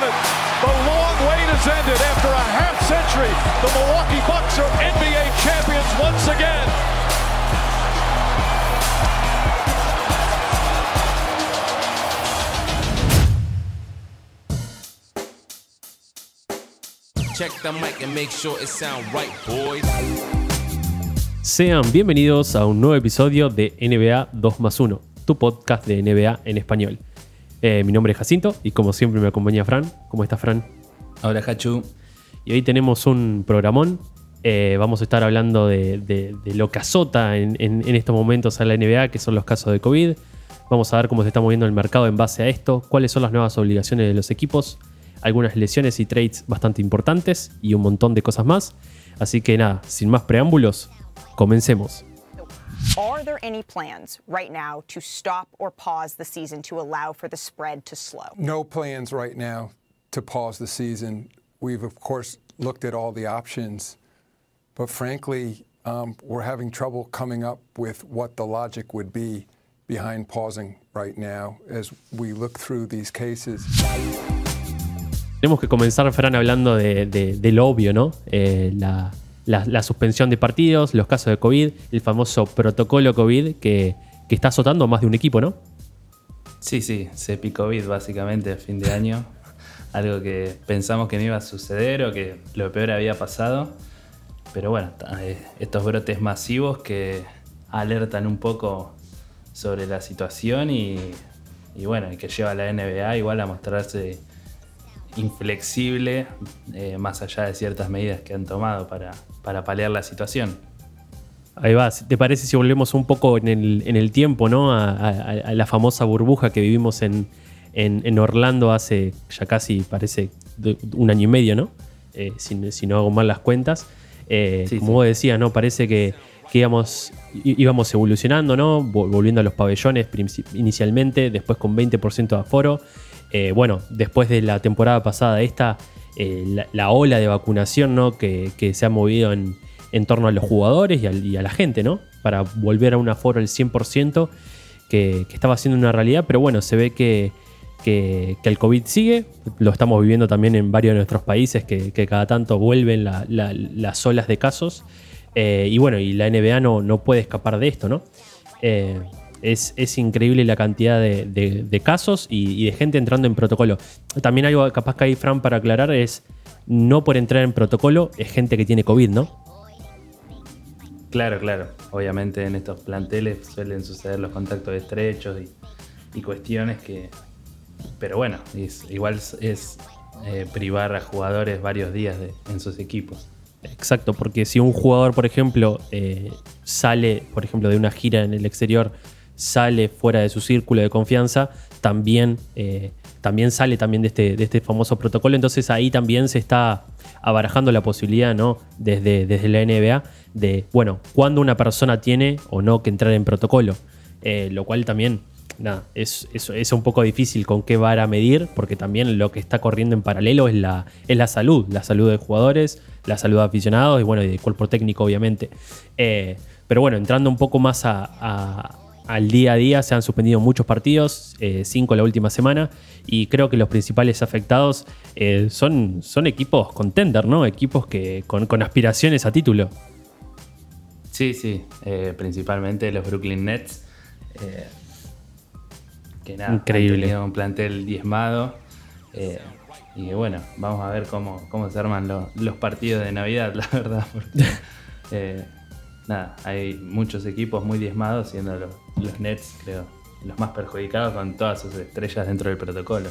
done it. The long wait has ended after a half century. The Milwaukee Bucks are NBA champions once again. Check the mic and make sure it sound right, boys. Sean bienvenidos a un nuevo episodio de NBA 2 más 1, tu podcast de NBA en español. Eh, mi nombre es Jacinto y como siempre me acompaña Fran. ¿Cómo estás, Fran? Hola, Hachu. Y hoy tenemos un programón. Eh, vamos a estar hablando de, de- de lo que azota en, en- en estos momentos a la NBA, que son los casos de COVID. Vamos a ver cómo se está moviendo el mercado en base a esto, cuáles son las nuevas obligaciones de los equipos, algunas lesiones y trades bastante importantes y un montón de cosas más. Así que nada, sin más preámbulos, comencemos. Are there any plans right now to stop or pause the season to allow for the spread to slow? No plans right now to pause the season. We've, of course, looked at all the options, but frankly, um, we're having trouble coming up with what the logic would be behind pausing right now as we look through these cases. Tenemos que comenzar, Fran, hablando de, de- de lo obvio, ¿no? Eh, la, la- suspensión de partidos, los casos de COVID, el famoso protocolo COVID que, que está azotando a más de un equipo, ¿no? Sí, sí, se COVID básicamente a fin de año. Algo que pensamos que no iba a suceder o que lo peor había pasado. Pero bueno, eh, estos brotes masivos que alertan un poco sobre la situación y, y bueno, que lleva a la NBA igual a mostrarse inflexible eh, más allá de ciertas medidas que han tomado para, para paliar la situación. Ahí va, ¿te parece si volvemos un poco en el, en el tiempo, ¿no? A, a- a la famosa burbuja que vivimos en, en- en Orlando hace ya casi, parece, un año y medio, ¿no? Eh, si, si no hago mal las cuentas. Eh, Sí, como sí. vos decías, ¿no? Parece que, que íbamos, íbamos evolucionando, ¿no? Vol- Volviendo a los pabellones inicialmente, después con 20% de aforo. Eh, bueno, después de la temporada pasada esta, eh, la, la ola de vacunación, ¿no? Que, se ha movido en, torno a los jugadores y, a la gente, ¿no? Para volver a un aforo al 100% que, estaba siendo una realidad, pero bueno, se ve que, el COVID sigue, lo estamos viviendo también en varios de nuestros países, que, cada tanto vuelven la- la- las olas de casos, Eh, y bueno, y la NBA no, puede escapar de esto, ¿no? Es, es increíble la cantidad de, de- de casos y, y de gente entrando en protocolo. También algo capaz que hay, Fran, para aclarar es, no por entrar en protocolo es gente que tiene COVID, ¿no? Claro, claro. Obviamente en estos planteles suelen suceder los contactos estrechos y, y cuestiones que... Pero bueno, es- igual es, eh, privar a jugadores varios días de- en sus equipos. Exacto, porque si un jugador, por ejemplo, eh, sale, por ejemplo, de una gira en el exterior, sale fuera de su círculo de confianza, también, eh, también sale también de este, de este famoso protocolo. Entonces ahí también se está abarajando la posibilidad, ¿no? Desde, desde la NBA, de, bueno, cuándo una persona tiene o no que entrar en protocolo. Eh, lo cual también, nada, es, es, un poco difícil con qué vara medir, porque también lo que está corriendo en paralelo es la, es la salud, la salud de jugadores, la salud de aficionados y bueno, y del cuerpo técnico, obviamente. Eh, pero bueno, entrando un poco más a- al día a día, se han suspendido muchos partidos, eh, cinco la última semana, y creo que los principales afectados eh, son, son equipos contender, ¿no? Equipos que con, con aspiraciones a título. Sí, sí. eh, principalmente los Brooklyn Nets. que nada, Increíble. han tenido un plantel diezmado. y bueno, vamos a ver cómo, cómo se arman lo- los partidos de Navidad, la verdad. Porque nada, hay muchos equipos muy diezmados, siendo los, los Nets, creo, los más perjudicados con todas sus estrellas dentro del protocolo.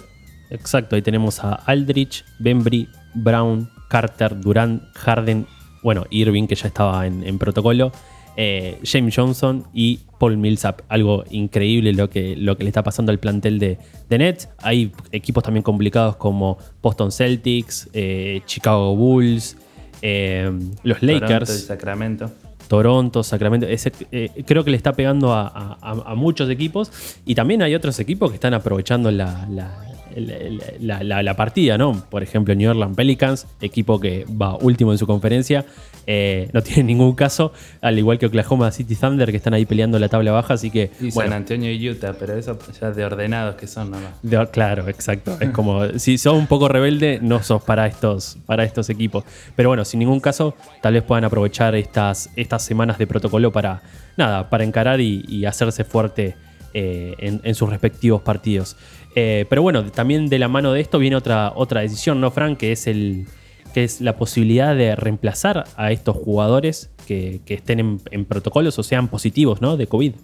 Exacto, ahí tenemos a Aldrich, Bembry, Brown, Carter, Durant, Harden, bueno, Irving, que ya estaba en, en protocolo, eh, James Johnson y Paul Millsap. Algo increíble lo que, lo que le está pasando al plantel de, de Nets. Hay equipos también complicados como Boston Celtics, eh, Chicago Bulls, eh, los Toronto y Lakers. Sacramento. Toronto, Sacramento. Ese, eh, creo que le está pegando a, muchos equipos. Y también hay otros equipos que están aprovechando la, la- la- la- la- la partida, ¿no? Por ejemplo, New Orleans Pelicans, equipo que va último en su conferencia. eh, no tiene ningún caso, al igual que Oklahoma City Thunder, que están ahí peleando la tabla baja. Así que, Y San bueno, Antonio y Utah, pero eso ya de ordenados que son nomás. de- claro, exacto. Es como si sos un poco rebelde, no sos para estos, para estos equipos. Pero bueno, sin ningún caso, tal vez puedan aprovechar estas, estas semanas de protocolo para nada, para encarar y, y hacerse fuerte eh, en, sus respectivos partidos. Eh, pero bueno, también de la mano de esto viene otra, otra decisión, ¿no, Frank? Que es el. que es la posibilidad de reemplazar a estos jugadores que, estén en, protocolos o sean positivos, ¿no? De COVID.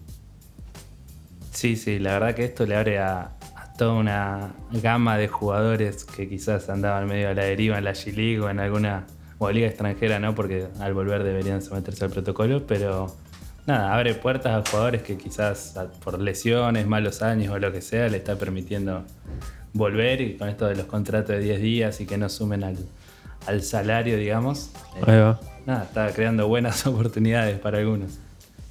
Sí, sí, la verdad que esto le abre a, a toda una gama de jugadores que quizás andaban medio a la deriva en la G-League o en alguna o liga extranjera, ¿no? Porque al volver deberían someterse al protocolo, pero nada, abre puertas a jugadores que quizás por lesiones, malos años o lo que sea, le está permitiendo volver y con esto de los contratos de 10 días y que no sumen al, al salario, digamos. eh, Ahí va. nada, está creando buenas oportunidades para algunos.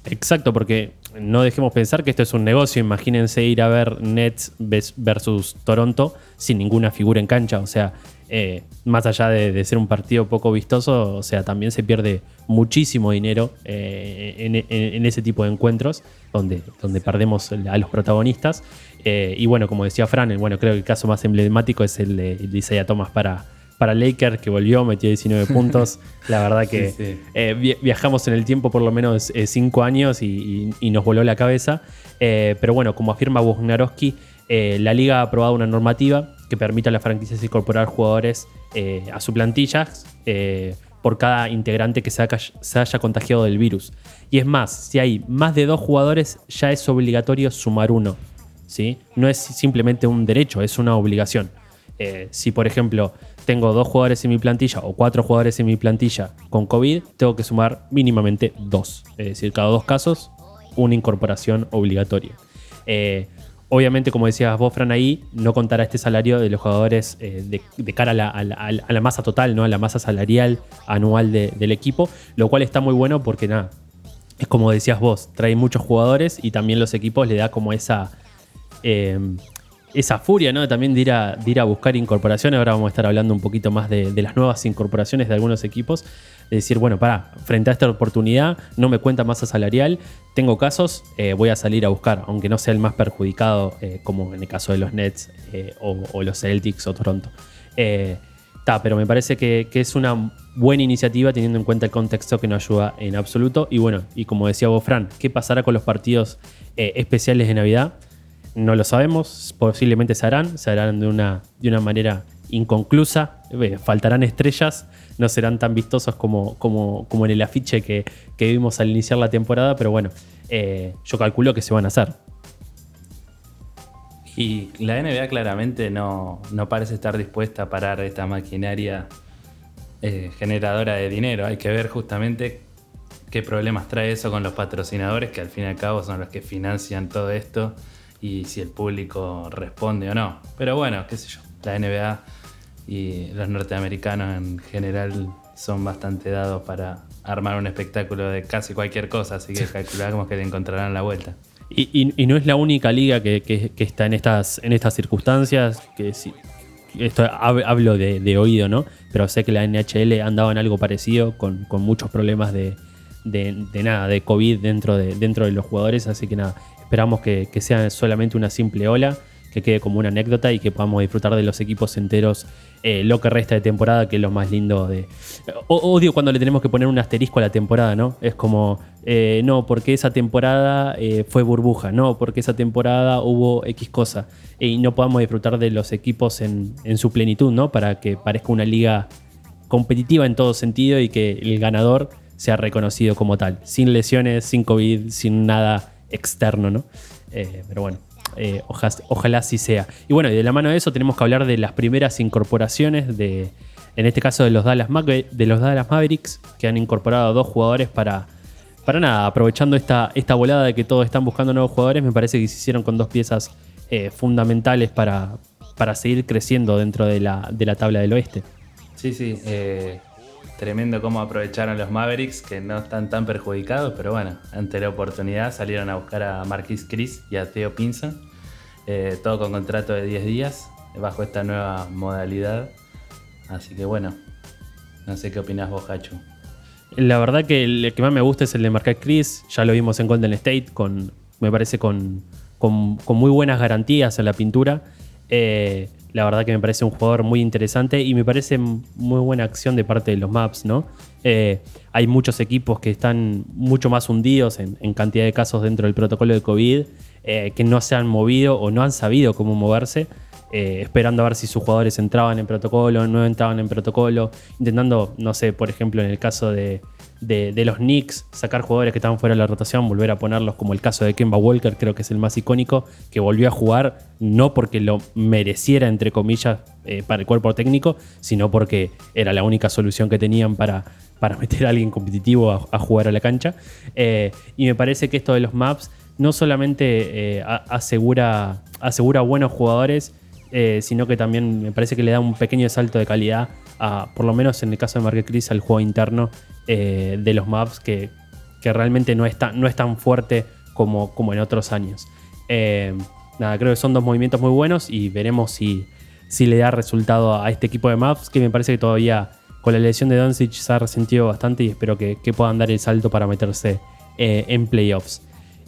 Exacto, porque no dejemos pensar que esto es un negocio. Imagínense ir a ver Nets versus Toronto sin ninguna figura en cancha. O sea, eh, más allá de, de ser un partido poco vistoso, o sea, también se pierde muchísimo dinero eh, en, en- en ese tipo de encuentros donde, donde perdemos a los protagonistas. Eh, y bueno, como decía Fran, bueno, creo que el caso más emblemático es el de, Isaiah Thomas para, para Lakers, que volvió, metió 19 puntos. La verdad que Sí, sí. eh, vi- viajamos en el tiempo por lo menos eh, cinco años y, y- y nos voló la cabeza. Eh, pero bueno, como afirma Wojnarowski, la liga ha aprobado una normativa que permite a las franquicias incorporar jugadores eh, a su plantilla eh, por cada integrante que se haya, contagiado del virus. Y es más, si hay más de dos jugadores, ya es obligatorio sumar uno. ¿sí? No es simplemente un derecho, es una obligación. Eh, si, por ejemplo, tengo dos jugadores en mi plantilla o cuatro jugadores en mi plantilla con COVID, tengo que sumar mínimamente dos. Es decir, cada dos casos, una incorporación obligatoria. Obviamente, como decías vos, Fran, ahí no contará este salario de los jugadores eh, de, cara a la, masa total, ¿no? a la masa salarial anual de- del equipo, lo cual está muy bueno porque nada, es como decías vos, trae muchos jugadores y también los equipos le da como esa, eh, esa furia, ¿no? También de ir, a, ir a buscar incorporaciones. Ahora vamos a estar hablando un poquito más de, las nuevas incorporaciones de algunos equipos. De decir, bueno, para, frente a esta oportunidad, no me cuenta masa salarial, tengo casos, eh, voy a salir a buscar, aunque no sea el más perjudicado, eh, como en el caso de los Nets eh, o, los Celtics o Toronto. Ta, pero me parece que, que es una buena iniciativa teniendo en cuenta el contexto que no ayuda en absoluto. Y bueno, y como decía vos, Fran, ¿qué pasará con los partidos especiales de Navidad? No lo sabemos, posiblemente se harán, se harán de una, de una manera inconclusa, eh, faltarán estrellas, no serán tan vistosos como, como, como en el afiche que, que vimos al iniciar la temporada, pero bueno, eh, yo calculo que se van a hacer. Y la NBA claramente no, no parece estar dispuesta a parar esta maquinaria eh, generadora de dinero. Hay que ver justamente qué problemas trae eso con los patrocinadores, que al fin y al cabo son los que financian todo esto, y si el público responde o no. Pero bueno, qué sé yo, la NBA y los norteamericanos en general son bastante dados para armar un espectáculo de casi cualquier cosa, así que calculamos que le encontrarán la vuelta. Y, y- y no es la única liga que, que- que está en estas, en estas circunstancias. Que sí- esto hab- hablo de, de oído, ¿no? Pero sé que la NHL andaba en algo parecido, con, con muchos problemas de, de- de nada, de COVID dentro de, dentro de los jugadores. Así que nada, esperamos que, sea solamente una simple ola, que quede como una anécdota y que podamos disfrutar de los equipos enteros eh, lo que resta de temporada, que es lo más lindo de. Odio cuando le tenemos que poner un asterisco a la temporada, ¿no? Es como, eh, no, porque esa temporada eh, fue burbuja, no, porque esa temporada hubo X cosa. Y no podamos disfrutar de los equipos en, en su plenitud, ¿no? Para que parezca una liga competitiva en todo sentido y que el ganador sea reconocido como tal, sin lesiones, sin COVID, sin nada externo, ¿no? Eh, pero bueno, eh, ojalá, así sea. Y bueno, y de la mano de eso tenemos que hablar de las primeras incorporaciones de, en este caso de los Dallas, Mave- de los Dallas Mavericks, que han incorporado a dos jugadores para, para nada, aprovechando esta, esta volada de que todos están buscando nuevos jugadores, me parece que se hicieron con dos piezas eh, fundamentales para, para seguir creciendo dentro de la, de la tabla del oeste. Sí, sí. Tremendo cómo aprovecharon los Mavericks, que no están tan perjudicados, pero bueno, ante la oportunidad salieron a buscar a Marquis Chris y a Theo Pinson. eh, todo con contrato de 10 días, bajo esta nueva modalidad. Así que bueno, no sé qué opinas vos, Hachu. La verdad que el que más me gusta es el de Marquette Chris. Ya lo vimos en Golden State, con, me parece con, con- con muy buenas garantías en la pintura. Eh, la verdad que me parece un jugador muy interesante y me parece muy buena acción de parte de los Maps, ¿no? Eh, hay muchos equipos que están mucho más hundidos en, cantidad de casos dentro del protocolo de COVID, eh, que no se han movido o no han sabido cómo moverse. eh, esperando a ver si sus jugadores entraban en protocolo, no entraban en protocolo, intentando, no sé, por ejemplo, en el caso de, de- los Knicks, sacar jugadores que estaban fuera de la rotación, volver a ponerlos, como el caso de Kemba Walker, creo que es el más icónico, que volvió a jugar no porque lo mereciera, entre comillas, eh, para el cuerpo técnico, sino porque era la única solución que tenían para, para meter a alguien competitivo a, jugar a la cancha. Eh, y me parece que esto de los maps no solamente eh, asegura, asegura buenos jugadores, sino que también me parece que le da un pequeño salto de calidad, a, por lo menos en el caso de Marquette Chris, al juego interno eh, de los maps que, que realmente no es tan, no es tan fuerte como, como en otros años. Eh, nada, creo que son dos movimientos muy buenos y veremos si, si le da resultado a este equipo de maps que me parece que todavía con la lesión de Doncic se ha resentido bastante y espero que, que puedan dar el salto para meterse eh, en playoffs.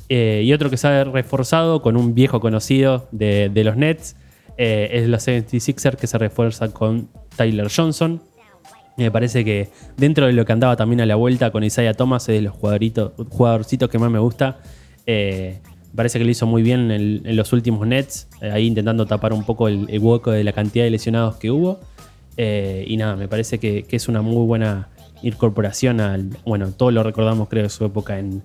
Y otro que se ha reforzado con un viejo conocido de, de los Nets es los 76ers que se refuerza con Tyler Johnson. Me parece que dentro de lo que andaba también a la vuelta con Isaiah Thomas es de los jugadorcitos que más me gusta. Eh, parece que lo hizo muy bien en, los últimos Nets, eh, ahí intentando tapar un poco el, hueco de la cantidad de lesionados que hubo. Eh, y nada, me parece que, es una muy buena incorporación al. Bueno, todos lo recordamos, creo, de su época en,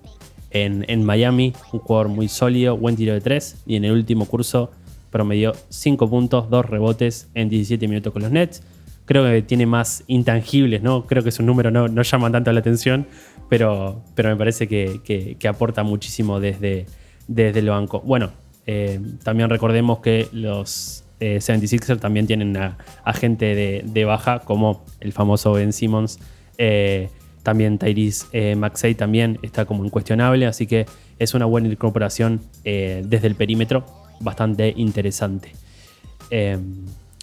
en, en Miami. Un jugador muy sólido, buen tiro de 3. Y en el último curso promedió 5 puntos, 2 rebotes en 17 minutos con los Nets. Creo que tiene más intangibles, ¿no? Creo que su número no, no llaman tanto la atención, pero, pero me parece que, que- aporta muchísimo desde, desde el banco. Bueno, eh, también recordemos que los eh, 76ers también tienen a, gente de, de baja, como el famoso Ben Simmons. Eh, también Tyrese eh, Maxey también está como incuestionable, así que es una buena incorporación eh, desde el perímetro, bastante interesante.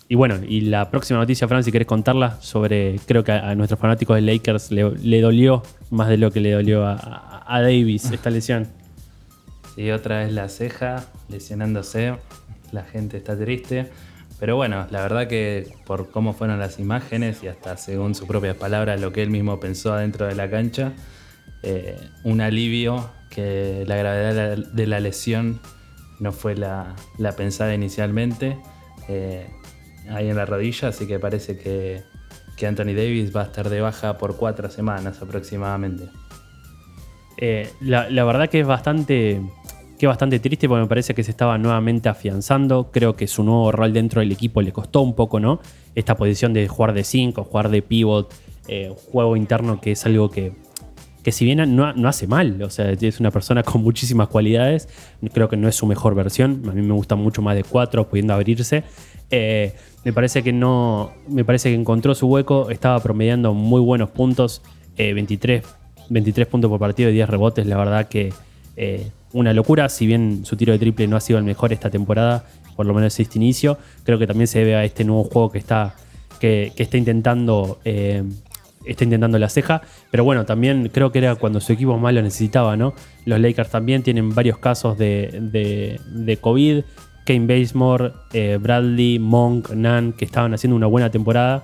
Y bueno, y la próxima noticia, Fran, si querés contarla sobre, creo que a, nuestros fanáticos de Lakers le, dolió más de lo que le dolió a, Davis esta lesión. Sí, otra vez la ceja, lesionándose. La gente está triste. Pero bueno, la verdad que por cómo fueron las imágenes y hasta según sus propias palabras, lo que él mismo pensó adentro de la cancha, eh, un alivio que la gravedad de la, lesión no fue la, la pensada inicialmente eh, ahí en la rodilla, así que parece que, que Anthony Davis va a estar de baja por cuatro semanas aproximadamente. Eh, la, la verdad que es bastante, que bastante triste porque me parece que se estaba nuevamente afianzando. Creo que su nuevo rol dentro del equipo le costó un poco, ¿no? Esta posición de jugar de 5, jugar de pivot, eh, juego interno que es algo que, que si bien no, no hace mal, o sea, es una persona con muchísimas cualidades, creo que no es su mejor versión, a mí me gusta mucho más de 4, pudiendo abrirse. Eh, me parece que no, me parece que encontró su hueco, estaba promediando muy buenos puntos, eh, 23, 23 puntos por partido y 10 rebotes, la verdad que eh, una locura, si bien su tiro de triple no ha sido el mejor esta temporada, por lo menos este inicio, creo que también se debe a este nuevo juego que está, que, está intentando... está intentando la ceja, pero bueno, también creo que era cuando su equipo más lo necesitaba, ¿no? Los Lakers también tienen varios casos de COVID. Kane Bazemore, eh, Bradley, Monk, Nan, que estaban haciendo una buena temporada.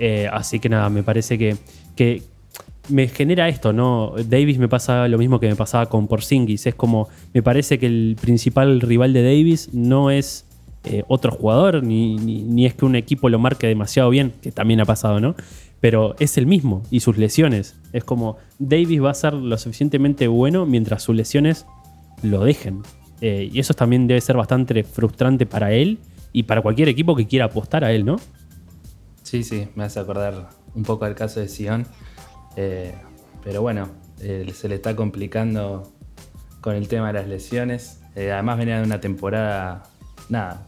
Eh, así que nada, me parece que, que me genera esto, ¿no? Davis me pasa lo mismo que me pasaba con Porzingis. Es como, me parece que el principal rival de Davis no es eh, otro jugador, ni- ni es que un equipo lo marque demasiado bien, que también ha pasado, ¿no? Pero es el mismo y sus lesiones. Es como, Davis va a ser lo suficientemente bueno mientras sus lesiones lo dejen. Eh, y eso también debe ser bastante frustrante para él y para cualquier equipo que quiera apostar a él, ¿no? Sí, sí, me hace acordar un poco al caso de Sion. Eh, pero bueno, eh, se le está complicando con el tema de las lesiones. Además venía de una temporada, nada,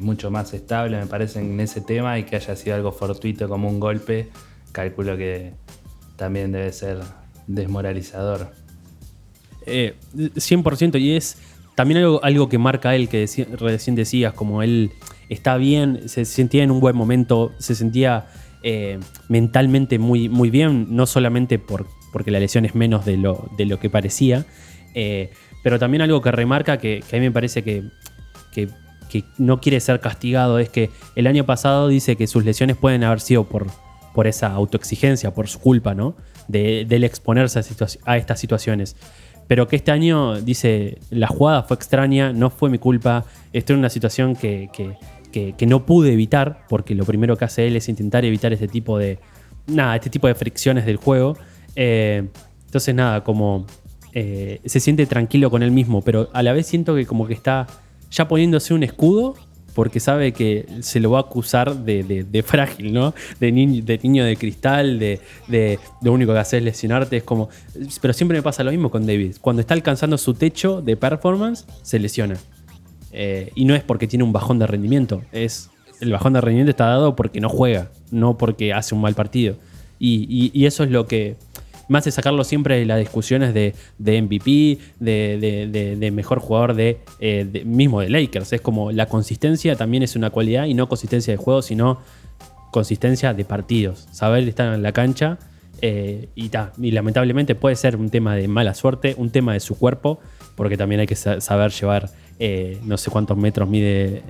mucho más estable, me parece, en ese tema y que haya sido algo fortuito como un golpe, calculo que también debe ser desmoralizador. Eh, 100% y es también algo, que marca él, que recién decías, como él está bien, se sentía en un buen momento, se sentía eh, mentalmente muy, muy bien, no solamente por, porque la lesión es menos de lo, de lo que parecía, eh, pero también algo que remarca que, a mí me parece que, que, no quiere ser castigado es que el año pasado dice que sus lesiones pueden haber sido por, por esa autoexigencia, por su culpa, ¿no? De, del exponerse a, a estas situaciones. Pero que este año dice, la jugada fue extraña, no fue mi culpa, estoy en una situación que, que- que- no pude evitar, porque lo primero que hace él es intentar evitar este tipo de, nada, este tipo de fricciones del juego. Eh, entonces, nada, como eh, se siente tranquilo con él mismo, pero a la vez siento que como que está ya poniéndose un escudo porque sabe que se lo va a acusar de, de- frágil, ¿no? De, ni- de niño de cristal, de, lo único que hace es lesionarte, es como... Pero siempre me pasa lo mismo con David. Cuando está alcanzando su techo de performance, se lesiona. Eh, y no es porque tiene un bajón de rendimiento, es el bajón de rendimiento está dado porque no juega, no porque hace un mal partido. Y eso es lo que me hace sacarlo siempre de las discusiones de, de MVP, de, de- de- de mejor jugador de, eh, de- mismo de Lakers. Es como la consistencia también es una cualidad y no consistencia de juego, sino consistencia de partidos. Saber estar en la cancha eh, y, ta, y lamentablemente puede ser un tema de mala suerte, un tema de su cuerpo, porque también hay que sa- saber llevar eh, no sé cuántos metros mide,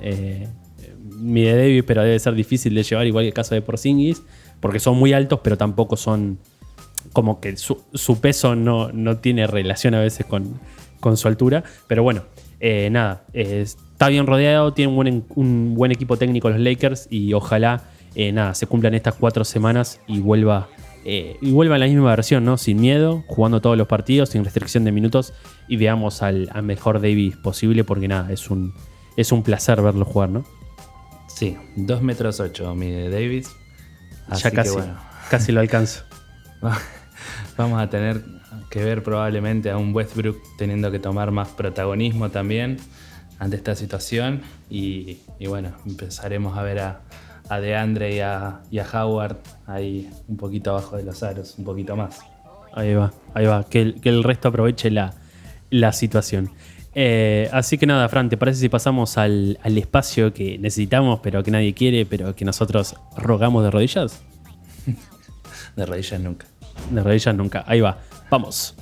mide Davis, pero debe ser difícil de llevar, igual que el caso de Porzingis, porque son muy altos, pero tampoco son como que su, su peso no, no tiene relación a veces con, con su altura. Pero bueno, eh, nada, eh, está bien rodeado, tiene un buen, un buen equipo técnico los Lakers y ojalá eh, nada, se cumplan estas cuatro semanas y vuelva, y vuelva a la misma versión, ¿no? Sin miedo, jugando todos los partidos, sin restricción de minutos y veamos al, al mejor Davis posible porque nada, es un, es un placer verlo jugar, ¿no? Sí, 2 metros 8 mide Davis. Así ya que casi, bueno, casi lo alcanzo. vamos a tener que ver probablemente a un Westbrook teniendo que tomar más protagonismo también ante esta situación. Y, y bueno, empezaremos a ver a, a DeAndre y a, y a Howard ahí un poquito abajo de los aros, un poquito más. Ahí va, ahí va. Que el, que el resto aproveche la, la situación. Eh, así que nada, Fran, ¿te parece si pasamos al, al espacio que necesitamos, pero que nadie quiere, pero que nosotros rogamos de rodillas? De rodillas nunca. De rodillas nunca. Ahí va. Vamos.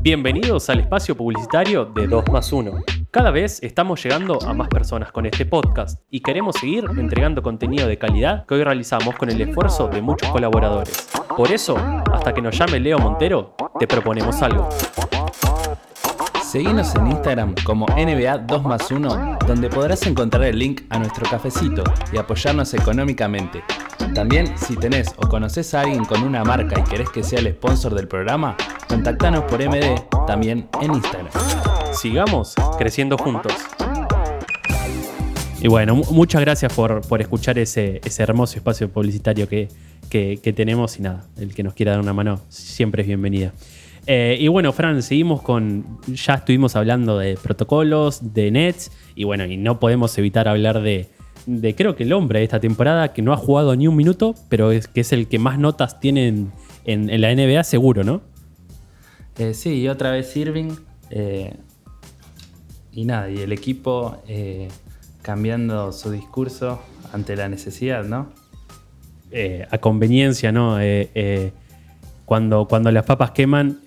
Bienvenidos al espacio publicitario de 2 más 1. Cada vez estamos llegando a más personas con este podcast y queremos seguir entregando contenido de calidad que hoy realizamos con el esfuerzo de muchos colaboradores. Por eso, hasta que nos llame Leo Montero, te proponemos algo. Seguinos en Instagram como NBA 2 más 1, donde podrás encontrar el link a nuestro cafecito y apoyarnos económicamente. También, si tenés o conoces a alguien con una marca y querés que sea el sponsor del programa, contactanos por MD también en Instagram. Sigamos creciendo juntos. Y bueno, mu- muchas gracias por, por escuchar ese, ese hermoso espacio publicitario que, que- que tenemos y nada, el que nos quiera dar una mano siempre es bienvenida. Eh, y bueno, Fran, seguimos con, ya estuvimos hablando de protocolos, de nets, y bueno, y no podemos evitar hablar de, de creo que el hombre de esta temporada que no ha jugado ni un minuto, pero es que es el que más notas tiene en, en- en la NBA seguro, ¿no? Eh, sí, y otra vez Irving. eh, y nada, y el equipo eh, cambiando su discurso ante la necesidad, ¿no? a conveniencia, ¿no? Cuando, cuando las papas queman,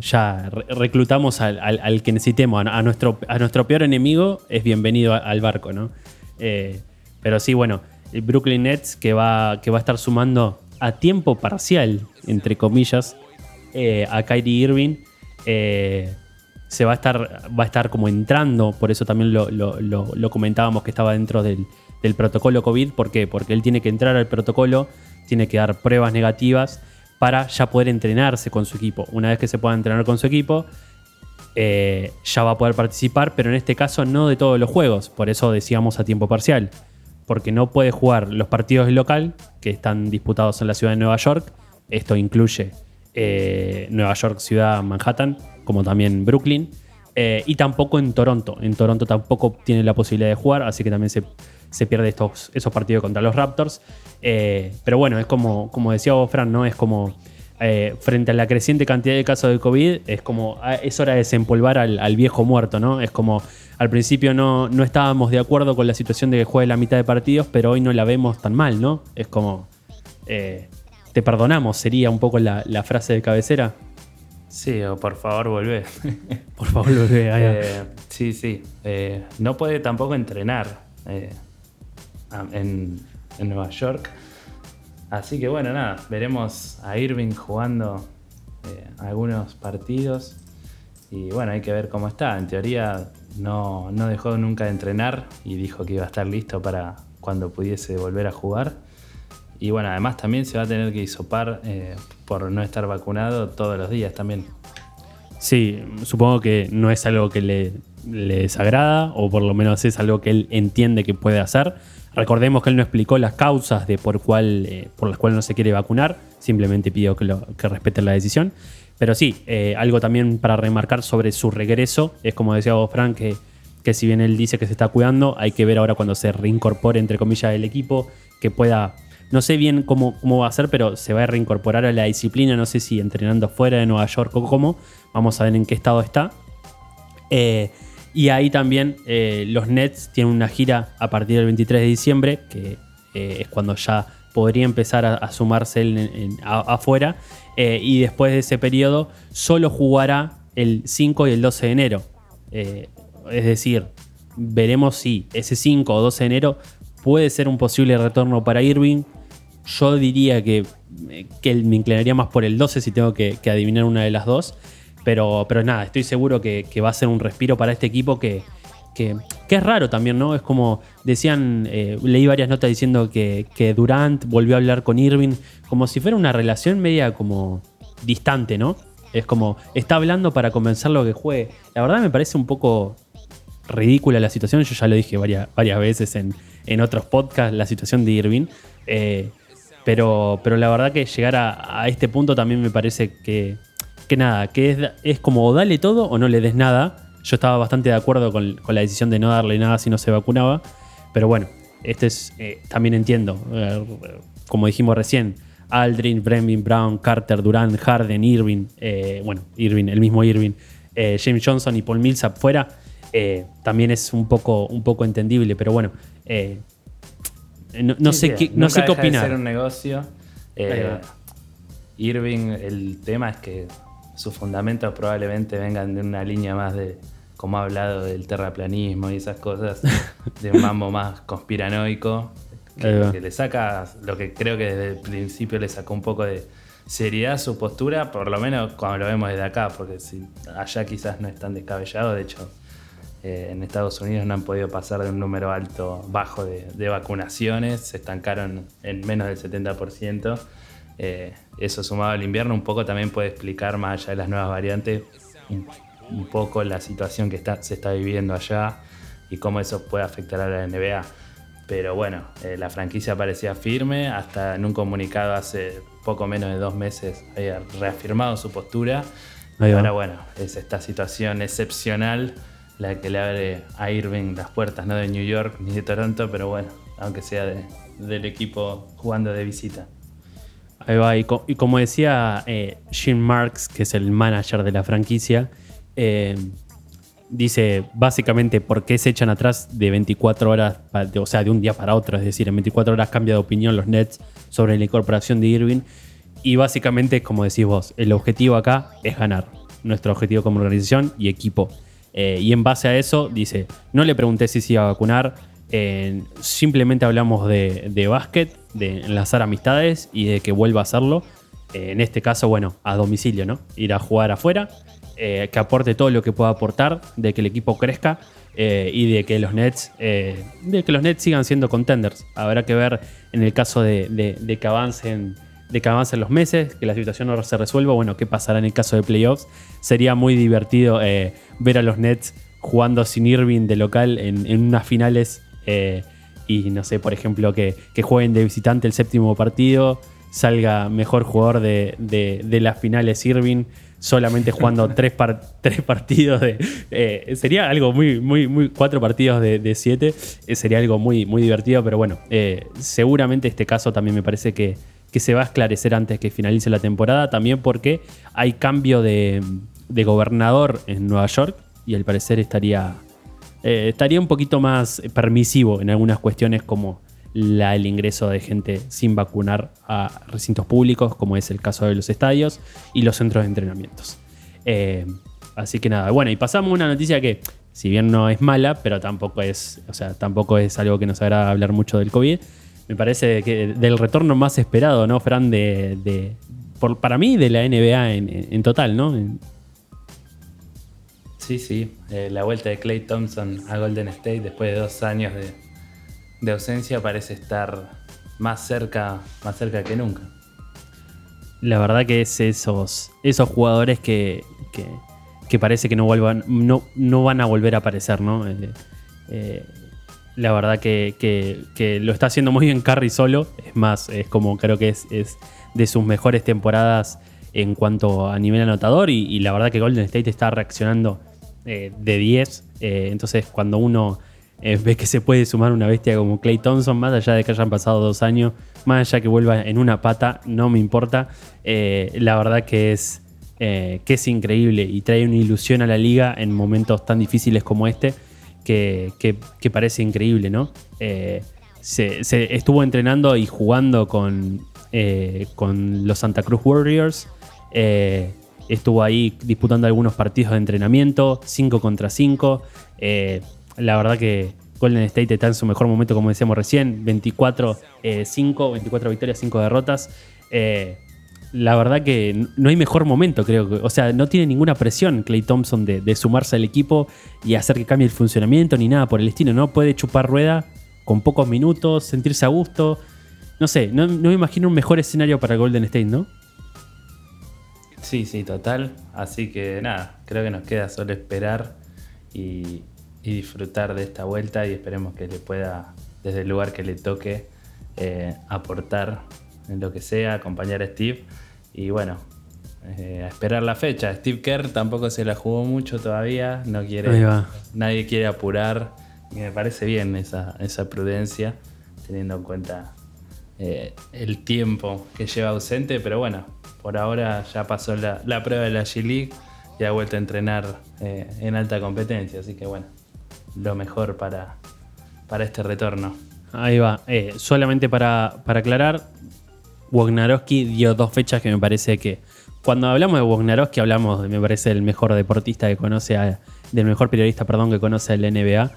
ya re- reclutamos al, al- al que necesitemos. A, nuestro, a nuestro peor enemigo es bienvenido al barco, ¿no? Eh, pero sí, bueno, el Brooklyn Nets que va, que va a estar sumando a tiempo parcial, entre comillas, eh, a Kyrie Irving. eh, se va a estar, va a estar como entrando, por eso también lo, comentábamos que estaba dentro del, del protocolo COVID. ¿Por qué? Porque él tiene que entrar al protocolo, tiene que dar pruebas negativas para ya poder entrenarse con su equipo. Una vez que se pueda entrenar con su equipo, eh, ya va a poder participar, pero en este caso no de todos los juegos. Por eso decíamos a tiempo parcial. Porque no puede jugar los partidos local, que están disputados en la ciudad de Nueva York, Esto incluye eh, Nueva York, ciudad Manhattan, como también Brooklyn. Eh, y tampoco en Toronto. En Toronto tampoco tiene la posibilidad de jugar, así que también se, se pierde estos, esos partidos contra los Raptors. Pero bueno, es como, como decía vos, Fran, ¿no? Es como eh, frente a la creciente cantidad de casos de COVID, es como ah, es hora de desempolvar al, al viejo muerto, ¿no? Es como al principio no, no estábamos de acuerdo con la situación de que juegue la mitad de partidos, pero hoy no la vemos tan mal, ¿no? Es como eh, te perdonamos, sería un poco la, la frase de cabecera. Sí, o por favor volvé. Por favor, volvé. Eh, sí, sí. No puede tampoco entrenar en, en Nueva York. Así que bueno, nada, veremos a Irving jugando eh, algunos partidos. Y bueno, hay que ver cómo está. En teoría no, no dejó nunca de entrenar y dijo que iba a estar listo para cuando pudiese volver a jugar. Y bueno, además también se va a tener que hisopar eh, por no estar vacunado todos los días también. Sí, supongo que no es algo que le, le desagrada, o por lo menos es algo que él entiende que puede hacer. Recordemos que él no explicó las causas de por, cuál, eh, por las cuales no se quiere vacunar, simplemente pidió que, respeten la decisión. Pero sí, eh, algo también para remarcar sobre su regreso, es como decía vos, Frank, que, que si bien él dice que se está cuidando, hay que ver ahora cuando se reincorpore, entre comillas, el equipo, que pueda no sé bien cómo, cómo va a ser, pero se va a reincorporar a la disciplina. No sé si entrenando fuera de Nueva York o cómo. Vamos a ver en qué estado está. Eh, y ahí también eh, los Nets tienen una gira a partir del 23 de diciembre, que eh, es cuando ya podría empezar a, sumarse en- afuera. Eh, y después de ese periodo, solo jugará el 5 y el 12 de enero. Es decir, veremos si ese 5 o 12 de enero puede ser un posible retorno para Irving. Yo diría que, me inclinaría más por el 12 si tengo que adivinar una de las dos. Pero, pero nada, estoy seguro que, va a ser un respiro para este equipo que, que, es raro también, ¿no? Es como decían, eh, leí varias notas diciendo que, Durant volvió a hablar con Irving como si fuera una relación media como distante, ¿no? Es como, está hablando para convencerlo que juegue. La verdad me parece un poco ridícula la situación. Yo ya lo dije varias, varias veces en, en otros podcasts, la situación de Irving. Eh, pero, pero la verdad que llegar a este punto también me parece que, que nada, que es, es como o dale todo o no le des nada. Yo estaba bastante de acuerdo con, con la decisión de no darle nada si no se vacunaba. Pero bueno, este es, eh, también entiendo, eh, como dijimos recién, Aldrin, Brembin, Brown, Carter, Durant, Harden, Irving, eh, bueno, Irving, el mismo Irving, James Johnson y Paul Millsap fuera, también es un poco, un poco entendible, pero bueno, no, no Sí, sé, qué, no sé qué deja de opinar. ser un negocio. Irving, el tema es que sus fundamentos probablemente vengan de una línea más de, como ha hablado, del terraplanismo y esas cosas, de un mambo más conspiranoico, que, que le saca, lo que creo que desde el principio le sacó un poco de seriedad a su postura, por lo menos cuando lo vemos desde acá, porque si allá quizás no es tan descabellado, de hecho eh, en Estados Unidos no han podido pasar de un número alto, bajo de, de vacunaciones, se estancaron en menos del 70%. Eh, eso sumado al invierno un poco también puede explicar, más allá de las nuevas variantes, un, un poco la situación que está, se está viviendo allá y cómo eso puede afectar a la NBA. Pero bueno, eh, la franquicia parecía firme, hasta en un comunicado hace poco menos de dos meses había reafirmado su postura. Y ahora bueno, es esta situación excepcional la que le abre a Irving las puertas, no de New York ni de Toronto, pero bueno, aunque sea de- del equipo jugando de visita. Ahí va, y, co- y como decía eh, Jim Marks, que es el manager de la franquicia, eh, dice básicamente por qué se echan atrás de 24 horas, o sea, de un día para otro, es decir, en 24 horas cambia de opinión los Nets sobre la incorporación de Irving. Y básicamente, como decís vos, el objetivo acá es ganar. Nuestro objetivo como organización y equipo. Eh, y en base a eso, dice, no le pregunté si se iba a vacunar, simplemente hablamos de, de básquet, de enlazar amistades y de que vuelva a hacerlo. Eh, en este caso, bueno, a domicilio, ¿no? Ir a jugar afuera, eh, que aporte todo lo que pueda aportar, de que el equipo crezca eh, y de que los Nets, de que los Nets sigan siendo contenders. Habrá que ver en el caso de, de- que avancen de que avancen los meses, que la situación no se resuelva, bueno, qué pasará en el caso de playoffs. Sería muy divertido ver a los Nets jugando sin Irving de local en, en unas finales eh, y no sé, por ejemplo, que, que jueguen de visitante el séptimo partido, salga mejor jugador de, de- de las finales Irving, solamente jugando tres, par- tres partidos de. eh, sería algo muy, muy, muy. Cuatro partidos de, de siete. eh, sería algo muy, muy divertido, pero bueno, eh, seguramente este caso también me parece que, que se va a esclarecer antes que finalice la temporada, también porque hay cambio de, de gobernador en Nueva York y al parecer estaría eh, estaría un poquito más permisivo en algunas cuestiones como la- el ingreso de gente sin vacunar a recintos públicos, como es el caso de los estadios y los centros de entrenamientos. Eh, así que nada, bueno, y pasamos a una noticia que, si bien no es mala, pero tampoco es, o sea, tampoco es algo que nos agrada hablar mucho del COVID. Me parece que del retorno más esperado, ¿no, Fran? De, de- para mí, de la NBA en, en total, ¿no? Sí, sí. eh, la vuelta de Clay Thompson a Golden State después de dos años de, ausencia parece estar más cerca, más cerca que nunca. La verdad que es esos, esos jugadores que, que, parece que no, vuelvan, no, no van a volver a aparecer, ¿no? Eh, eh, la verdad que, que- lo está haciendo muy bien Curry solo. Es más, es como creo que es, es de sus mejores temporadas en cuanto a nivel anotador. Y la verdad que Golden State está reaccionando eh, de 10. Eh, entonces, cuando uno eh, ve que se puede sumar una bestia como Clay Thompson, más allá de que hayan pasado dos años, más allá que vuelva en una pata, no me importa. La verdad que es, que es increíble y trae una ilusión a la liga en momentos tan difíciles como este que, que- parece increíble, ¿no? Se, estuvo entrenando y jugando con, con los Santa Cruz Warriors. Estuvo ahí disputando algunos partidos de entrenamiento, 5 contra 5. la verdad que Golden State está en su mejor momento, como decíamos recién, 24-5, 24 victorias, 5 derrotas. Eh, la verdad que no hay mejor momento, creo. O sea, no tiene ninguna presión Clay Thompson de, sumarse al equipo y hacer que cambie el funcionamiento ni nada por el estilo. No puede chupar rueda con pocos minutos, sentirse a gusto. No sé, no me imagino un mejor escenario para Golden State, ¿no? Sí, sí, total. Así que nada, creo que nos queda solo esperar y, y disfrutar de esta vuelta y esperemos que le pueda, desde el lugar que le toque, eh, aportar en lo que sea, acompañar a Steve. Y bueno, eh, a esperar la fecha. Steve Kerr tampoco se la jugó mucho todavía, no Ahí quiere, va. nadie quiere apurar. Y me parece bien esa, esa prudencia, teniendo en cuenta eh, el tiempo que lleva ausente, pero bueno, por ahora ya pasó la, la prueba de la G-League y ha vuelto a entrenar eh, en alta competencia, así que bueno, lo mejor para, para este retorno. Ahí va. Eh, solamente para, para aclarar, Wognarowski dio dos fechas que me parece que. Cuando hablamos de Wognarowski, hablamos, me parece, del mejor deportista que conoce del mejor periodista, perdón, que conoce a la NBA.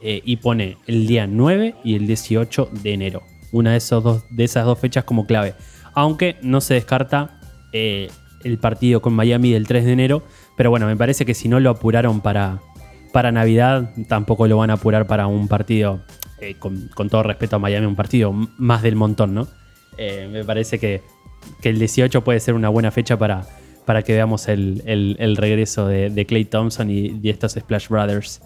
y pone el día 9 y el 18 de enero. Una de, esos dos, de esas dos fechas como clave. Aunque no se descarta eh, el partido con Miami del 3 de enero. Pero bueno, me parece que si no lo apuraron para, para Navidad, tampoco lo van a apurar para un partido, eh, con, con todo respeto a Miami, un partido más del montón, ¿no? Eh, me parece que, que el 18 puede ser una buena fecha para, para que veamos el, el- regreso de, de Clay Thompson y, y estos Splash Brothers.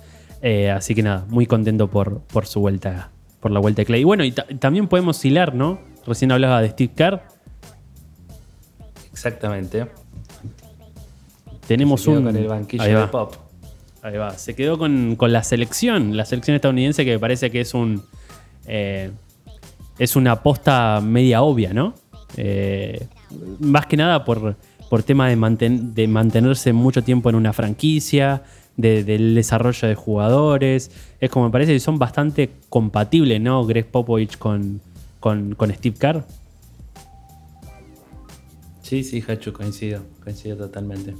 Así que nada, muy contento por, por su vuelta, por la vuelta de Clay. Y bueno, y ta- también podemos hilar, ¿no? Recién hablaba de Steve Kerr. Exactamente. Tenemos Se quedó un. con el banquillo Ahí de va. Pop. Ahí va. Se quedó con, con la selección, la selección estadounidense que me parece que es un. eh, es una aposta media obvia, ¿no? Eh, más que nada por, por tema de, manten- de mantenerse mucho tiempo en una franquicia, de- del desarrollo de jugadores. Es como me parece que son bastante compatibles, ¿no? Greg Popovich con, con, con Steve Kerr. Sí, sí, Hachu, coincido, coincido totalmente.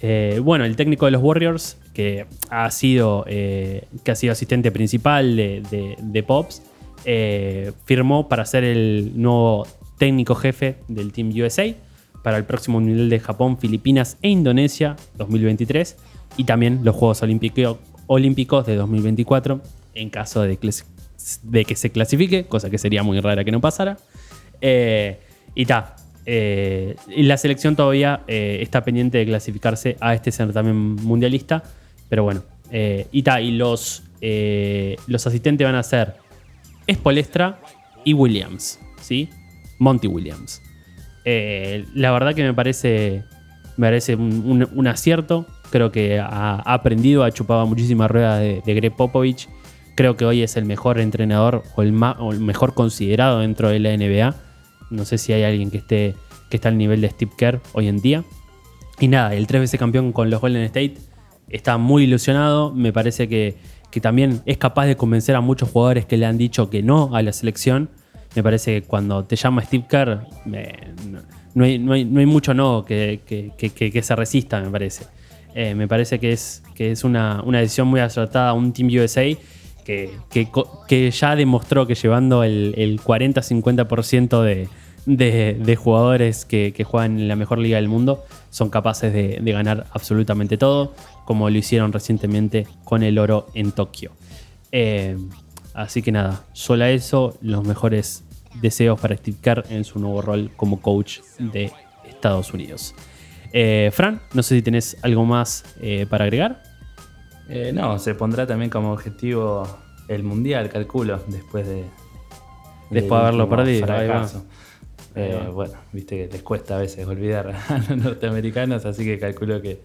Eh, bueno, el técnico de los Warriors, que ha sido, eh, que ha sido asistente principal de, de- de Pops, eh, firmó para ser el nuevo técnico jefe del Team USA para el próximo nivel de Japón, Filipinas e Indonesia 2023 y también los Juegos Olímpico- Olímpicos de 2024 en caso de, que se clasifique, cosa que sería muy rara que no pasara. Eh, y ta. eh, la selección todavía eh, está pendiente de clasificarse a este certamen mundialista. Pero bueno. y ta. Y los, los asistentes van a ser Espolestra y Williams. ¿sí? Monty Williams. La verdad que me parece, me parece un- un acierto. Creo que ha, aprendido, ha chupado muchísimas ruedas de, de Greg Popovich. Creo que hoy es el mejor entrenador o el, ma- o el mejor considerado dentro de la NBA. No sé si hay alguien que esté que está al nivel de Steve Kerr hoy en día. Y nada, el tres veces campeón con los Golden State está muy ilusionado. Me parece que, que también es capaz de convencer a muchos jugadores que le han dicho que no a la selección. Me parece que cuando te llama Steve Kerr, me- no, no hay, no hay- no hay mucho no que- que- que se resista, me parece. Eh, me parece que es, que es una, una decisión muy acertada a un Team USA que, que que ya demostró que llevando el, el 40-50% de, de, jugadores que, que juegan en la mejor liga del mundo son capaces de, de ganar absolutamente todo, como lo hicieron recientemente con el oro en Tokio. Eh, así que nada, solo eso, los mejores deseos para Steve en su nuevo rol como coach de Estados Unidos. Eh, Fran, no sé si tenés algo más eh, para agregar. Eh, no, se pondrá también como objetivo el mundial, calculo, después de. Después de haberlo perdido, ahí va. fracaso. Eh, Ahí va. bueno, viste que les cuesta a veces olvidar a los norteamericanos, así que calculo que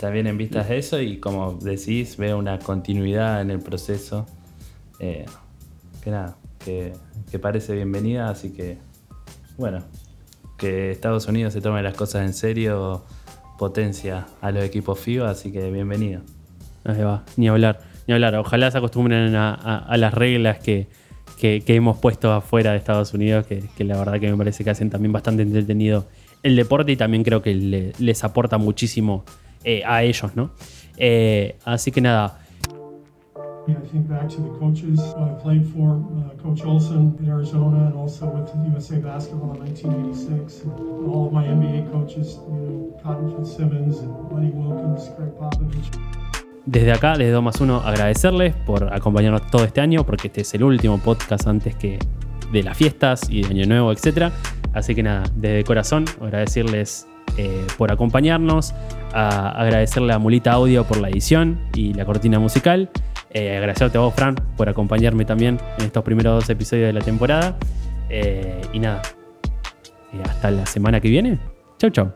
también en vistas de eso y como decís, veo una continuidad en el proceso. eh, que nada, que, que parece bienvenida, así que bueno, que Estados Unidos se tome las cosas en serio potencia a los equipos FIBA, así que bienvenido. Ahí va, ni hablar, ni hablar. Ojalá se acostumbren a, las reglas que, que- hemos puesto afuera de Estados Unidos, que, la verdad que me parece que hacen también bastante entretenido el deporte y también creo que le- les aporta muchísimo eh, a ellos, ¿no? Eh, así que nada, I think back to the coaches I played for, uh, Coach Olson in Arizona and also with USA Basketball in 1986. And all of my coaches, and Wilkins. Desde acá, desde 2 más 1, agradecerles por acompañarnos todo este año, porque este es el último podcast antes que de las fiestas y de Año Nuevo, etc. Así que nada, desde corazón, agradecerles eh, por acompañarnos, a- agradecerle a Mulita Audio por la edición y la cortina musical, eh, agradecerte a vos, Fran, por acompañarme también en estos primeros dos episodios de la temporada. Eh, y nada, eh, hasta la semana que viene. Chau, chau.